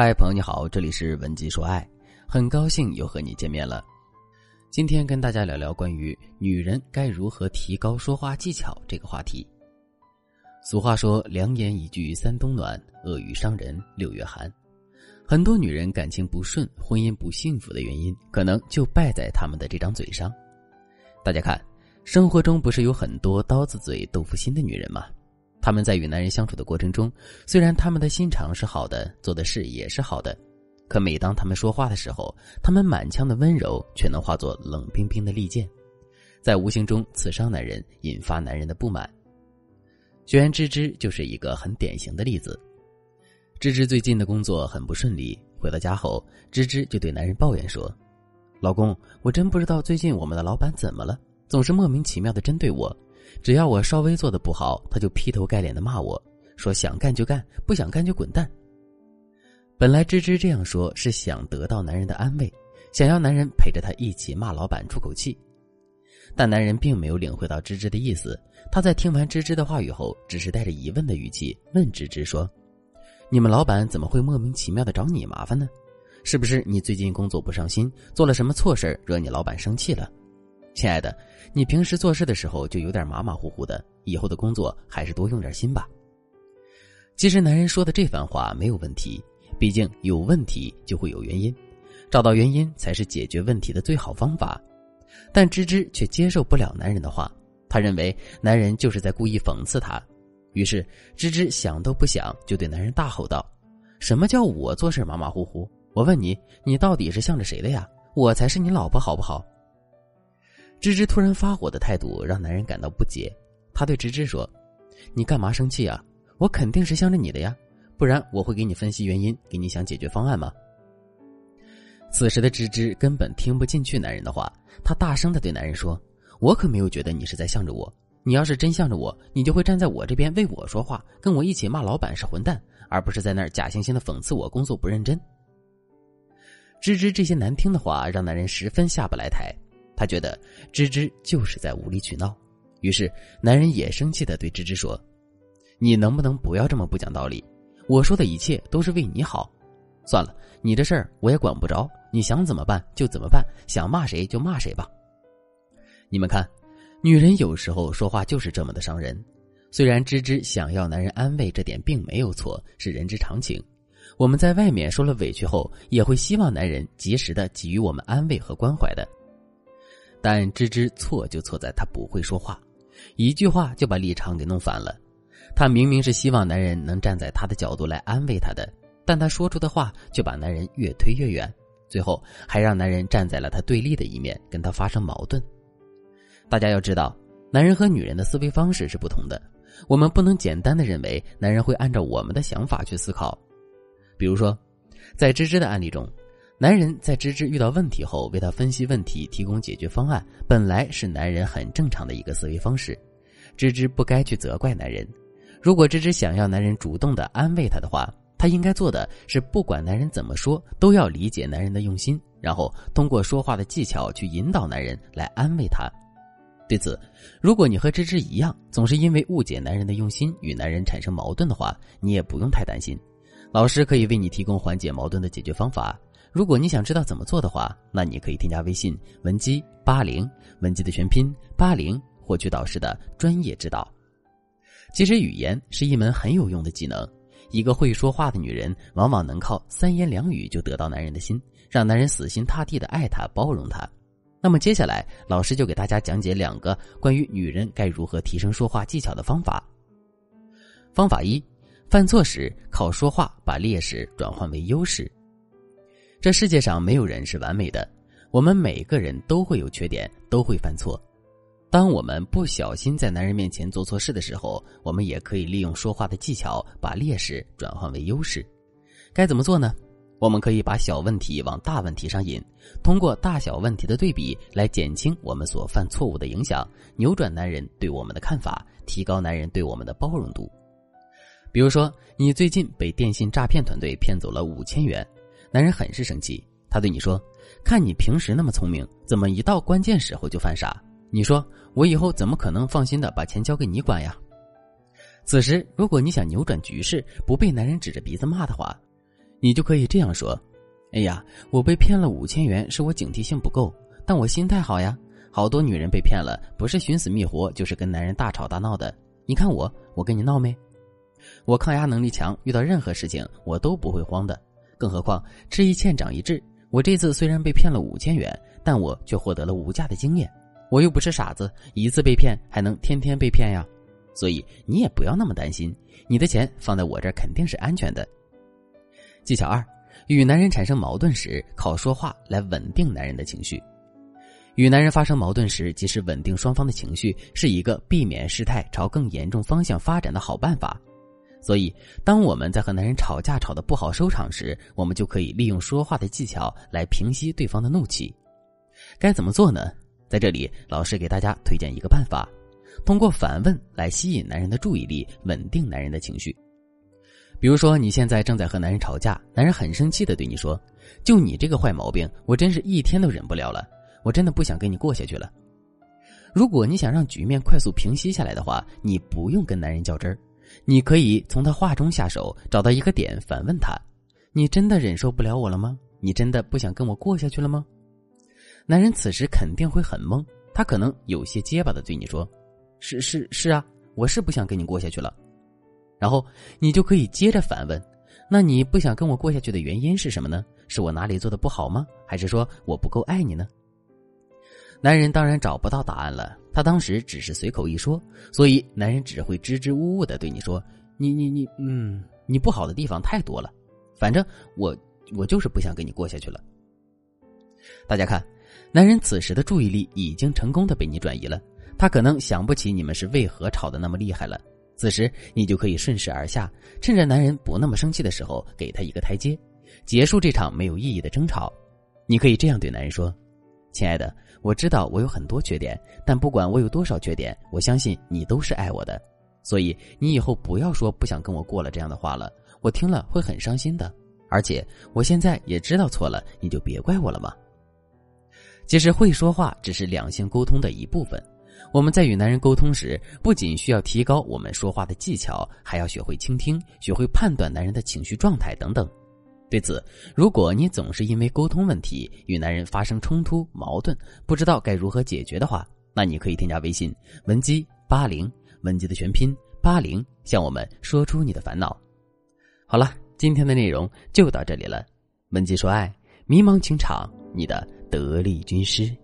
嗨，朋友你好，这里是文姬说爱，很高兴又和你见面了。今天跟大家聊聊关于女人该如何提高说话技巧这个话题。俗话说：“良言一句三冬暖，恶语伤人六月寒。”很多女人感情不顺、婚姻不幸福的原因，可能就败在他们的这张嘴上。大家看，生活中不是有很多刀子嘴豆腐心的女人吗？他们在与男人相处的过程中，虽然他们的心肠是好的，做的事也是好的，可每当他们说话的时候，他们满腔的温柔却能化作冷冰冰的利剑，在无形中刺伤男人，引发男人的不满。学员芝芝就是一个很典型的例子。芝芝最近的工作很不顺利，回到家后，芝芝就对男人抱怨说：“老公，我真不知道最近我们的老板怎么了，总是莫名其妙的针对我。”只要我稍微做的不好，他就劈头盖脸的骂我，说想干就干，不想干就滚蛋。本来芝芝这样说是想得到男人的安慰，想要男人陪着他一起骂老板出口气，但男人并没有领会到芝芝的意思。他在听完芝芝的话语后，只是带着疑问的语气问芝芝说：“你们老板怎么会莫名其妙的找你麻烦呢？是不是你最近工作不上心，做了什么错事惹你老板生气了？”亲爱的，你平时做事的时候就有点马马虎虎的，以后的工作还是多用点心吧。其实男人说的这番话没有问题，毕竟有问题就会有原因，找到原因才是解决问题的最好方法。但芝芝却接受不了男人的话，她认为男人就是在故意讽刺她。于是芝芝想都不想就对男人大吼道：“什么叫我做事马马虎虎？我问你，你到底是向着谁的呀？我才是你老婆，好不好？”芝芝突然发火的态度让男人感到不解，他对芝芝说：“你干嘛生气啊？我肯定是向着你的呀，不然我会给你分析原因，给你想解决方案吗？”此时的芝芝根本听不进去男人的话，她大声的对男人说：“我可没有觉得你是在向着我，你要是真向着我，你就会站在我这边为我说话，跟我一起骂老板是混蛋，而不是在那儿假惺惺的讽刺我工作不认真。”芝芝这些难听的话让男人十分下不来台。他觉得芝芝就是在无理取闹，于是男人也生气的对芝芝说：“你能不能不要这么不讲道理？我说的一切都是为你好。算了，你的事儿我也管不着，你想怎么办就怎么办，想骂谁就骂谁吧。”你们看，女人有时候说话就是这么的伤人。虽然芝芝想要男人安慰，这点并没有错，是人之常情。我们在外面受了委屈后，也会希望男人及时的给予我们安慰和关怀的。但芝芝错就错在她不会说话，一句话就把立场给弄反了。她明明是希望男人能站在她的角度来安慰她的，但她说出的话却把男人越推越远，最后还让男人站在了她对立的一面，跟她发生矛盾。大家要知道，男人和女人的思维方式是不同的，我们不能简单的认为男人会按照我们的想法去思考。比如说，在芝芝的案例中。男人在芝芝遇到问题后，为他分析问题、提供解决方案，本来是男人很正常的一个思维方式。芝芝不该去责怪男人。如果芝芝想要男人主动的安慰她的话，她应该做的是，不管男人怎么说，都要理解男人的用心，然后通过说话的技巧去引导男人来安慰他。对此，如果你和芝芝一样，总是因为误解男人的用心与男人产生矛盾的话，你也不用太担心，老师可以为你提供缓解矛盾的解决方法。如果你想知道怎么做的话，那你可以添加微信文姬八零，文姬的全拼八零，获取导师的专业指导。其实语言是一门很有用的技能，一个会说话的女人，往往能靠三言两语就得到男人的心，让男人死心塌地的爱她、包容她。那么接下来，老师就给大家讲解两个关于女人该如何提升说话技巧的方法。方法一：犯错时靠说话把劣势转换为优势。这世界上没有人是完美的，我们每个人都会有缺点，都会犯错。当我们不小心在男人面前做错事的时候，我们也可以利用说话的技巧把劣势转换为优势。该怎么做呢？我们可以把小问题往大问题上引，通过大小问题的对比来减轻我们所犯错误的影响，扭转男人对我们的看法，提高男人对我们的包容度。比如说，你最近被电信诈骗团队骗走了五千元。男人很是生气，他对你说：“看你平时那么聪明，怎么一到关键时候就犯傻？你说我以后怎么可能放心的把钱交给你管呀？”此时，如果你想扭转局势，不被男人指着鼻子骂的话，你就可以这样说：“哎呀，我被骗了五千元，是我警惕性不够，但我心态好呀。好多女人被骗了，不是寻死觅活，就是跟男人大吵大闹的。你看我，我跟你闹没？我抗压能力强，遇到任何事情我都不会慌的。更何况吃一堑长一智，我这次虽然被骗了五千元，但我却获得了无价的经验。我又不是傻子，一次被骗还能天天被骗呀。所以你也不要那么担心，你的钱放在我这肯定是安全的。”技巧二，与男人产生矛盾时，靠说话来稳定男人的情绪。与男人发生矛盾时，及时稳定双方的情绪，是一个避免事态朝更严重方向发展的好办法。所以，当我们在和男人吵架吵得不好收场时，我们就可以利用说话的技巧来平息对方的怒气。该怎么做呢？在这里，老师给大家推荐一个办法：通过反问来吸引男人的注意力，稳定男人的情绪。比如说，你现在正在和男人吵架，男人很生气的对你说：“就你这个坏毛病，我真是一天都忍不了了，我真的不想跟你过下去了。”如果你想让局面快速平息下来的话，你不用跟男人较真儿，你可以从他话中下手，找到一个点反问他：“你真的忍受不了我了吗？你真的不想跟我过下去了吗？”男人此时肯定会很懵，他可能有些结巴的对你说：“是是是啊，我是不想跟你过下去了。”然后你就可以接着反问：“那你不想跟我过下去的原因是什么呢？是我哪里做的不好吗？还是说我不够爱你呢？”男人当然找不到答案了，他当时只是随口一说，所以男人只会支支吾吾的对你说：“你你你，嗯，你不好的地方太多了，反正我我就是不想跟你过下去了。”大家看，男人此时的注意力已经成功的被你转移了，他可能想不起你们是为何吵得那么厉害了。此时，你就可以顺势而下，趁着男人不那么生气的时候，给他一个台阶，结束这场没有意义的争吵。你可以这样对男人说：“亲爱的，我知道我有很多缺点，但不管我有多少缺点，我相信你都是爱我的。所以你以后不要说不想跟我过了这样的话了，我听了会很伤心的。而且我现在也知道错了，你就别怪我了嘛。”其实会说话只是两性沟通的一部分。我们在与男人沟通时，不仅需要提高我们说话的技巧，还要学会倾听，学会判断男人的情绪状态等等。对此，如果你总是因为沟通问题与男人发生冲突、矛盾，不知道该如何解决的话，那你可以添加微信文姬八零，文姬的全拼八零，向我们说出你的烦恼。好了，今天的内容就到这里了。文姬说爱，迷茫情场，你的得力军师。